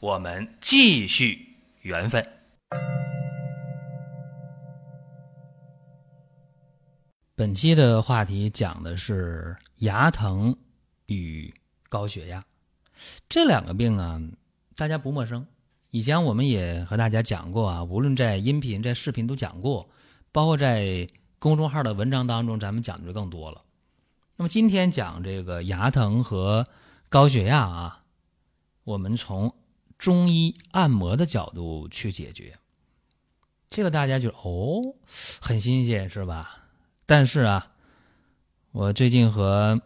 我们继续缘分。本期的话题讲的是牙疼与高血压这两个病啊，大家不陌生。以前我们也和大家讲过啊，无论在音频、在视频都讲过，包括在公众号的文章当中，咱们讲的就更多了。那么今天讲这个牙疼和高血压啊，我们从中医按摩的角度去解决，这个大家就哦很新鲜是吧？但是啊，我最近和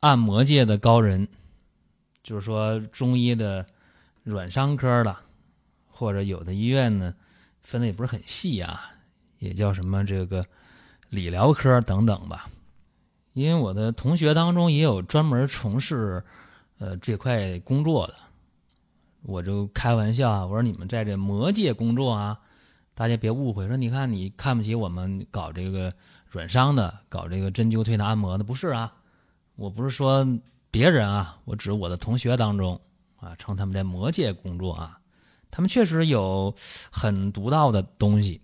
按摩界的高人，就是说中医的软伤科的，或者有的医院呢分的也不是很细啊，也叫什么这个理疗科等等吧。因为我的同学当中也有专门从事呃这块工作的，我就开玩笑啊，我说你们在这魔界工作啊。大家别误会，说你看你看不起我们搞这个软伤的，搞这个针灸推拿按摩的，不是啊？我不是说别人啊，我指我的同学当中啊，称他们在魔界工作啊，他们确实有很独到的东西，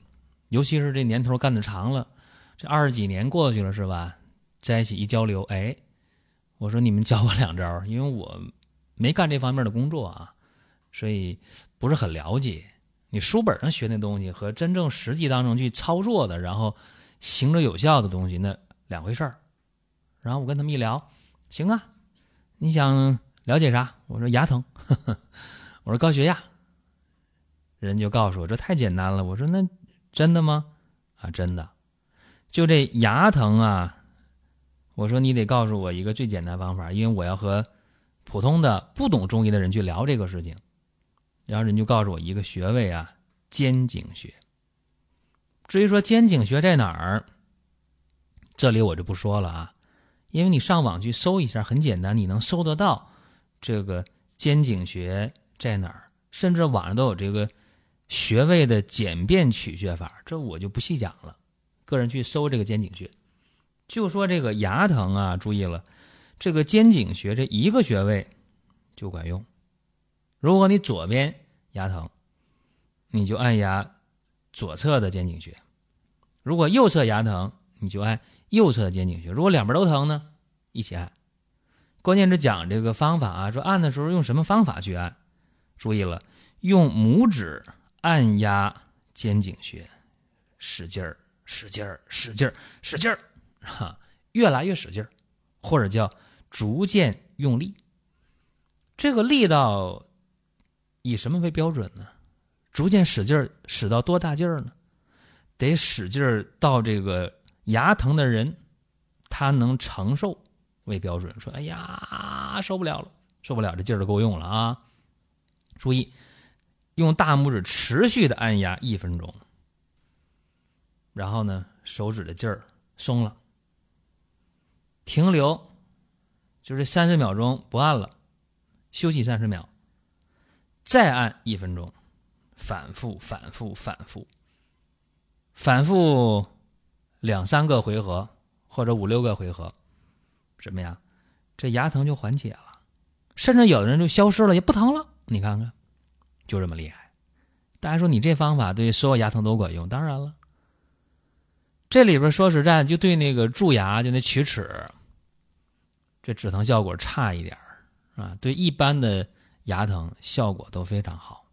尤其是这年头干的长了，这二十几年过去了是吧？在一起一交流，哎，我说你们教我两招，因为我没干这方面的工作啊，所以不是很了解。你书本上学那东西和真正实际当中去操作的，然后行之有效的东西，那两回事儿。然后我跟他们一聊，行啊，你想了解啥？我说牙疼，我说高血压，人就告诉我这太简单了。我说那真的吗？啊，真的，就这牙疼啊。我说你得告诉我一个最简单方法，因为我要和普通的不懂中医的人去聊这个事情。然后人就告诉我一个穴位啊，肩颈穴。至于说肩颈穴在哪儿，这里我就不说了啊，因为你上网去搜一下，很简单，你能搜得到这个肩颈穴在哪儿，甚至网上都有这个穴位的简便取穴法，这我就不细讲了。个人去搜这个肩颈穴，就说这个牙疼啊，注意了，这个肩颈穴这一个穴位就管用。如果你左边牙疼，你就按压左侧的肩颈穴；如果右侧牙疼，你就按右侧的肩颈穴。如果两边都疼呢，一起按。关键是讲这个方法啊，说按的时候用什么方法去按？注意了，用拇指按压肩颈穴，使劲儿，使劲儿，使劲儿，使劲儿，哈，越来越使劲儿，或者叫逐渐用力。这个力道。以什么为标准呢？逐渐使劲儿，使到多大劲儿呢？得使劲儿到这个牙疼的人他能承受为标准。说：“哎呀，受不了了，受不了，这劲儿都够用了啊！”注意，用大拇指持续的按压一分钟，然后呢，手指的劲儿松了，停留，就是三十秒钟不按了，休息三十秒。再按一分钟，反复反复反复，反复两三个回合或者五六个回合，什么呀？这牙疼就缓解了，甚至有的人就消失了，也不疼了。你看看，就这么厉害。大家说你这方法对所有牙疼都管用？当然了，这里边说实在，就对那个蛀牙，就那龋齿，这止疼效果差一点啊。对一般的。牙疼效果都非常好。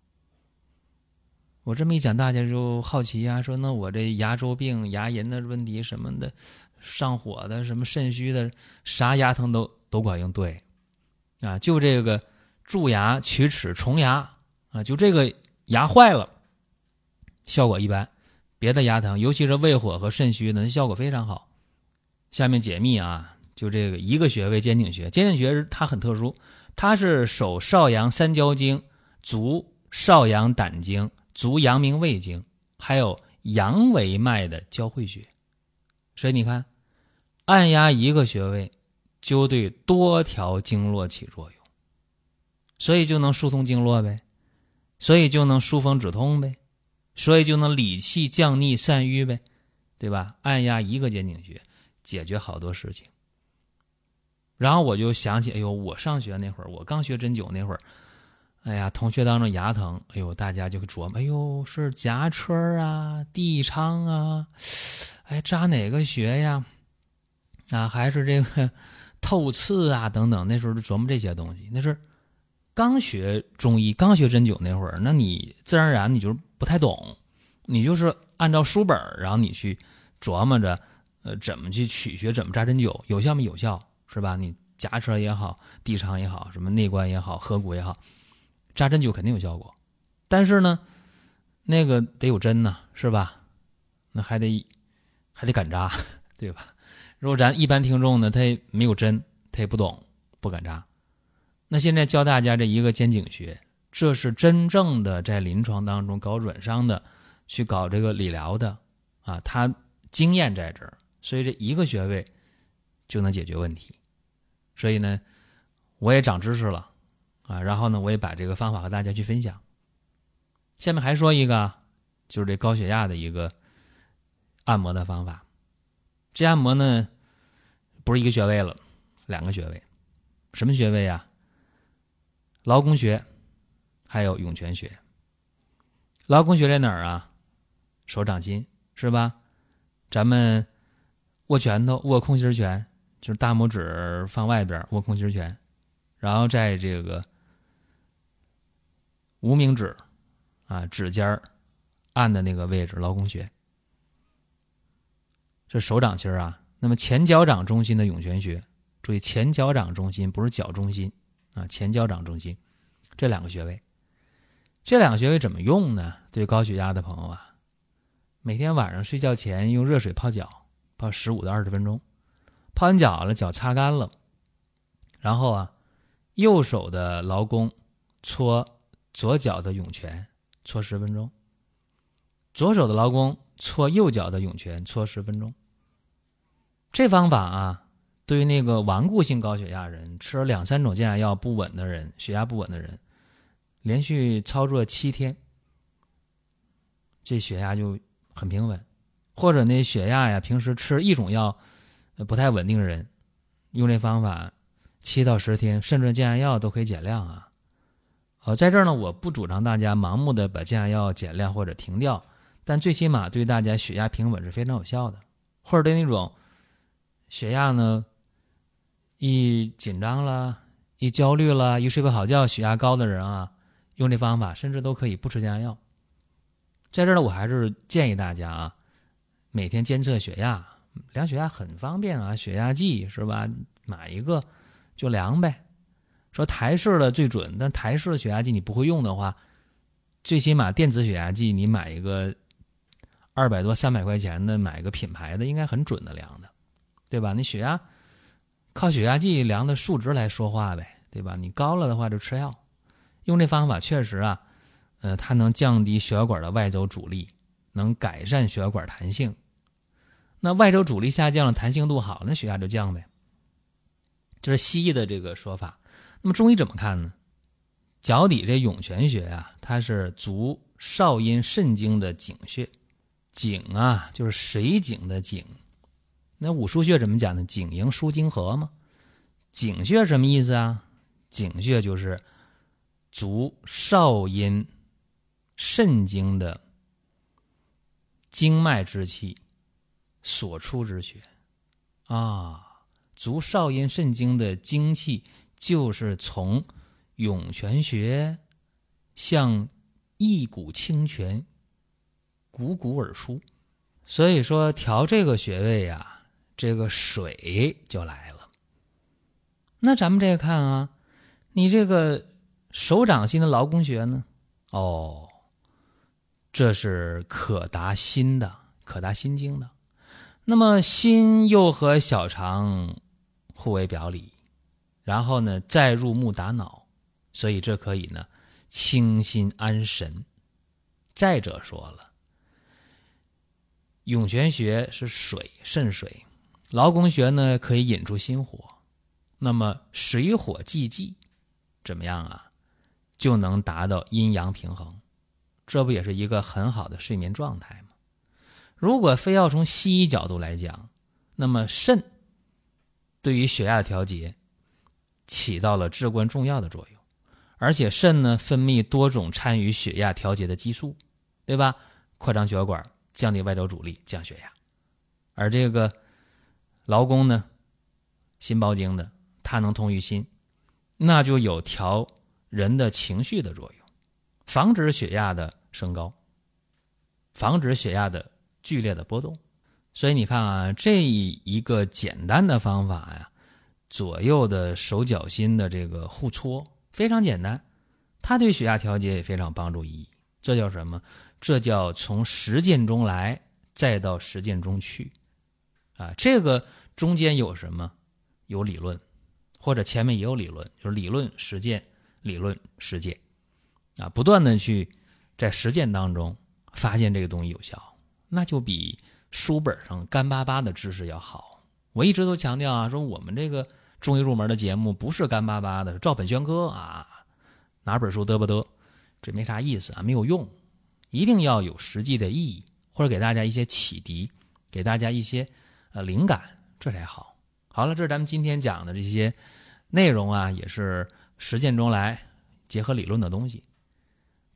我这么一讲，大家就好奇呀，说那我这牙周病、牙龈的问题什么的，上火的、什么肾虚的，啥牙疼都都管用？对，啊，就这个蛀牙、龋齿、虫牙啊，就这个牙坏了，效果一般。别的牙疼，尤其是胃火和肾虚的，效果非常好。下面解密啊，就这个一个穴位肩颈穴，肩颈穴它很特殊。它是手少阳三焦经，足少阳胆经、足阳明胃经，还有阳维脉的交汇穴。所以你看，按压一个穴位，就对多条经络起作用，所以就能疏通经络呗，所以就能疏风止痛呗，所以就能理气降逆散瘀呗，对吧？按压一个肩颈穴，解决好多事情。然后我就想起，哎呦，我上学那会儿，我刚学针灸那会儿，哎呀，同学当中牙疼，哎呦，大家就琢磨，哎呦，是颊车啊、地仓啊，哎，扎哪个穴呀？啊，还是这个透刺啊等等。那时候就琢磨这些东西。那是刚学中医、刚学针灸那会儿，那你自然而然你就不太懂，你就是按照书本然后你去琢磨着，呃，怎么去取穴，怎么扎针灸，有效没有效？是吧？你夹车也好，地肠也好，什么内关也好，合谷也好，扎针灸肯定有效果。但是呢，那个得有针呐，是吧？那还得还得敢扎，对吧？如果咱一般听众呢，他也没有针，他也不懂，不敢扎。那现在教大家这一个肩颈穴，这是真正的在临床当中搞软伤的，去搞这个理疗的啊，他经验在这儿，所以这一个穴位。就能解决问题，所以呢，我也长知识了啊。然后呢，我也把这个方法和大家去分享。下面还说一个，就是这高血压的一个按摩的方法。这按摩呢，不是一个穴位了，两个穴位。什么穴位啊？劳宫穴，还有涌泉穴。劳宫穴在哪儿啊？手掌心是吧？咱们握拳头，握空心拳。就是大拇指放外边握空心拳，然后在这个无名指啊指尖按的那个位置劳宫穴，这手掌心啊。那么前脚掌中心的涌泉穴，注意前脚掌中心不是脚中心啊，前脚掌中心这两个穴位，这两个穴位怎么用呢？对高血压的朋友啊，每天晚上睡觉前用热水泡脚，泡十五到二十分钟。泡完脚了，脚擦干了，然后啊，右手的劳宫搓左脚的涌泉，搓十分钟；左手的劳宫搓右脚的涌泉，搓十分钟。这方法啊，对于那个顽固性高血压人，吃了两三种降压药不稳的人，血压不稳的人，连续操作七天，这血压就很平稳；或者那血压呀，平时吃一种药。不太稳定的人，用这方法七到十天，甚至降压药都可以减量啊。呃，在这儿呢，我不主张大家盲目的把降压药减量或者停掉，但最起码对大家血压平稳是非常有效的。或者对那种血压呢一紧张了、一焦虑了、一睡不好觉、血压高的人啊，用这方法甚至都可以不吃降压药。在这儿呢，我还是建议大家啊，每天监测血压。量血压很方便啊，血压计是吧？买一个就量呗。说台式的最准，但台式的血压计你不会用的话，最起码电子血压计你买一个二百多、三百块钱的，买个品牌的应该很准的量的，对吧？你血压靠血压计量的数值来说话呗，对吧？你高了的话就吃药。用这方法确实啊，呃，它能降低血管的外周阻力，能改善血管弹性。那外周阻力下降了，弹性度好，那血压就降呗。这是西医的这个说法。那么中医怎么看呢？脚底这涌泉穴啊，它是足少阴肾经的井穴。井啊，就是水井的井。那五腧穴怎么讲呢？井营输经河嘛。井穴什么意思啊？井穴就是足少阴肾经的经脉之气。所出之穴，啊，足少阴肾经的精气就是从涌泉穴向一股清泉汩汩而出，所以说调这个穴位呀，这个水就来了。那咱们这个看啊，你这个手掌心的劳宫穴呢？哦，这是可达心的，可达心经的。那么心又和小肠互为表里，然后呢再入目达脑，所以这可以呢清心安神。再者说了，涌泉穴是水肾水，劳宫穴呢可以引出心火，那么水火既济，怎么样啊？就能达到阴阳平衡，这不也是一个很好的睡眠状态吗？如果非要从西医角度来讲，那么肾对于血压的调节起到了至关重要的作用，而且肾呢分泌多种参与血压调节的激素。对吧？扩张血管，降低外周阻力，降血压。而这个劳宫呢，心包经的，它能通于心，那就有调人的情绪的作用，防止血压的升高，防止血压的剧烈的波动。所以你看啊，这一个简单的方法呀，左右的手脚心的这个互搓非常简单，它对血压调节也非常帮助意义。这叫什么？这叫从实践中来，再到实践中去，啊，这个中间有什么？有理论，或者前面也有理论，就是理论实践，理论实践，啊，不断的去在实践当中发现这个东西有效，那就比书本上干巴巴的知识要好。我一直都强调啊，说我们这个中医入门的节目不是干巴巴的，照本宣科啊，拿本书嘚不嘚，这没啥意思啊，没有用。一定要有实际的意义，或者给大家一些启迪，给大家一些呃灵感，这才好。好了，这是咱们今天讲的这些内容啊，也是实践中来结合理论的东西。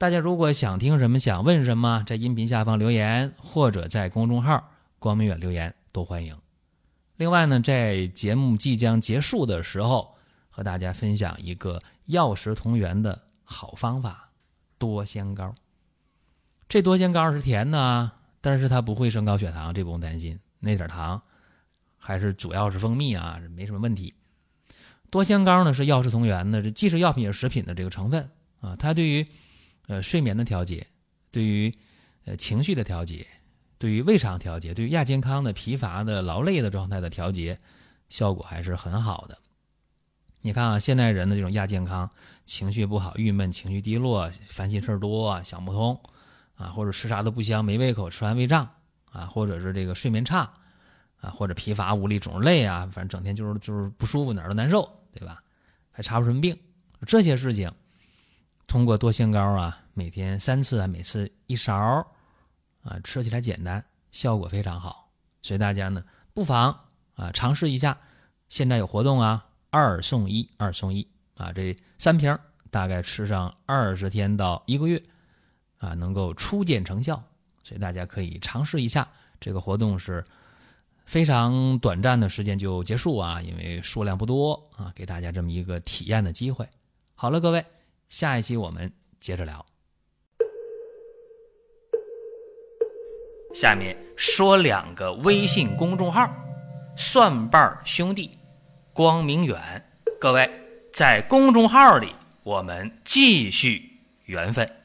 大家如果想听什么，想问什么，在音频下方留言，或者在公众号“光明远”留言都欢迎。另外呢，在节目即将结束的时候，和大家分享一个药食同源的好方法——多仙膏。这多仙膏是甜的，但是它不会升高血糖，这不用担心。那点糖还是主要是蜂蜜啊，没什么问题。多仙膏呢是药食同源的，这既是药品也是食品的这个成分啊。它对于呃睡眠的调节，对于呃情绪的调节，对于胃肠调节，对于亚健康的、疲乏的、劳累的状态的调节，效果还是很好的。你看啊，现代人的这种亚健康，情绪不好、郁闷、情绪低落、烦心事儿多、想不通。啊，或者吃啥都不香，没胃口，吃完胃胀啊，或者是这个睡眠差啊，或者疲乏无力，总是累啊，反正整天就是就是不舒服，哪儿都难受，对吧？还查不出什么病，这些事情通过多仙膏啊，每天三次啊，每次一勺啊，吃起来简单，效果非常好，所以大家呢不妨啊尝试一下。现在有活动啊，二送一，二送一啊，这三瓶大概吃上二十天到一个月。啊，能够初见成效，所以大家可以尝试一下。这个活动是非常短暂的时间就结束啊，因为数量不多啊，给大家这么一个体验的机会。好了，各位，下一期我们接着聊。下面说两个微信公众号：蒜瓣兄弟、光明远。各位在公众号里，我们继续缘分。